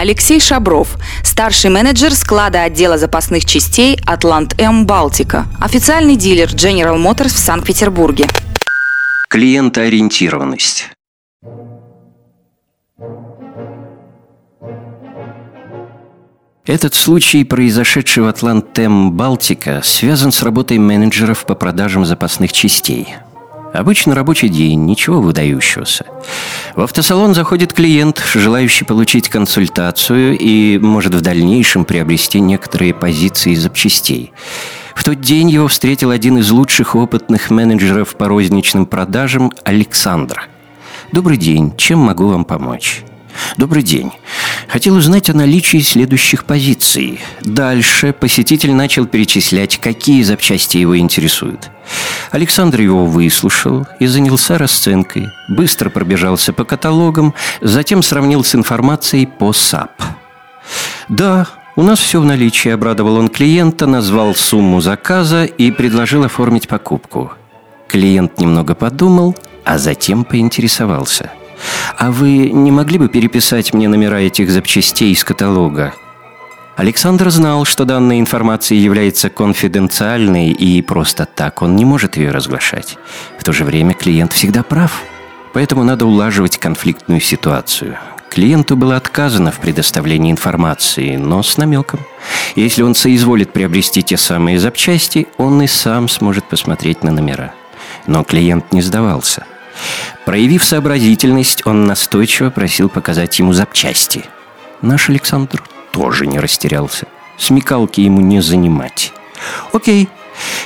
Алексей Шабров, старший менеджер склада отдела запасных частей «Атлант М Балтика», официальный дилер General Motors в Санкт-Петербурге. Клиентоориентированность. Этот случай, произошедший в Атлантем Балтика, связан с работой менеджеров по продажам запасных частей. Обычно рабочий день, ничего выдающегося. В автосалон заходит клиент, желающий получить консультацию и может в дальнейшем приобрести некоторые позиции запчастей. В тот день его встретил один из лучших опытных менеджеров по розничным продажам Александр. «Добрый день, чем могу вам помочь?» Добрый день. Хотел узнать о наличии следующих позиций. Дальше посетитель начал перечислять, какие запчасти его интересуют. Александр его выслушал и занялся расценкой. Быстро пробежался по каталогам, затем сравнил с информацией по SAP. «Да, у нас все в наличии», — обрадовал он клиента, назвал сумму заказа и предложил оформить покупку. Клиент немного подумал, а затем поинтересовался — а вы не могли бы переписать мне номера этих запчастей из каталога? Александр знал, что данная информация является конфиденциальной, и просто так он не может ее разглашать. В то же время клиент всегда прав. Поэтому надо улаживать конфликтную ситуацию. Клиенту было отказано в предоставлении информации, но с намеком. Если он соизволит приобрести те самые запчасти, он и сам сможет посмотреть на номера. Но клиент не сдавался – Проявив сообразительность, он настойчиво просил показать ему запчасти. Наш Александр тоже не растерялся. Смекалки ему не занимать. «Окей,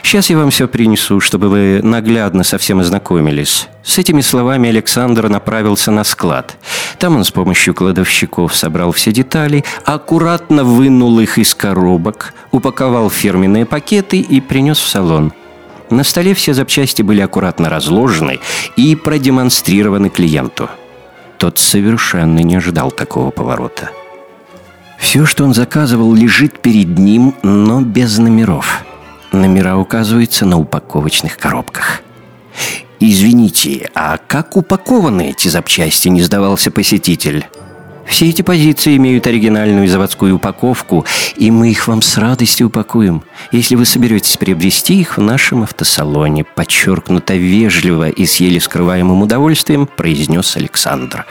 сейчас я вам все принесу, чтобы вы наглядно со всем ознакомились». С этими словами Александр направился на склад. Там он с помощью кладовщиков собрал все детали, аккуратно вынул их из коробок, упаковал фирменные пакеты и принес в салон – на столе все запчасти были аккуратно разложены и продемонстрированы клиенту. Тот совершенно не ожидал такого поворота. Все, что он заказывал, лежит перед ним, но без номеров. Номера указываются на упаковочных коробках. «Извините, а как упакованы эти запчасти?» – не сдавался посетитель. Все эти позиции имеют оригинальную заводскую упаковку, и мы их вам с радостью упакуем, если вы соберетесь приобрести их в нашем автосалоне», подчеркнуто вежливо и с еле скрываемым удовольствием произнес Александр.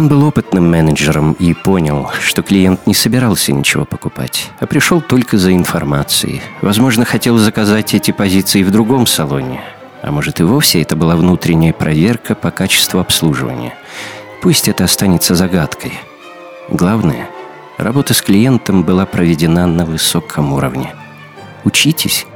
Он был опытным менеджером и понял, что клиент не собирался ничего покупать, а пришел только за информацией. Возможно, хотел заказать эти позиции в другом салоне. А может и вовсе это была внутренняя проверка по качеству обслуживания – Пусть это останется загадкой. Главное, работа с клиентом была проведена на высоком уровне. Учитесь.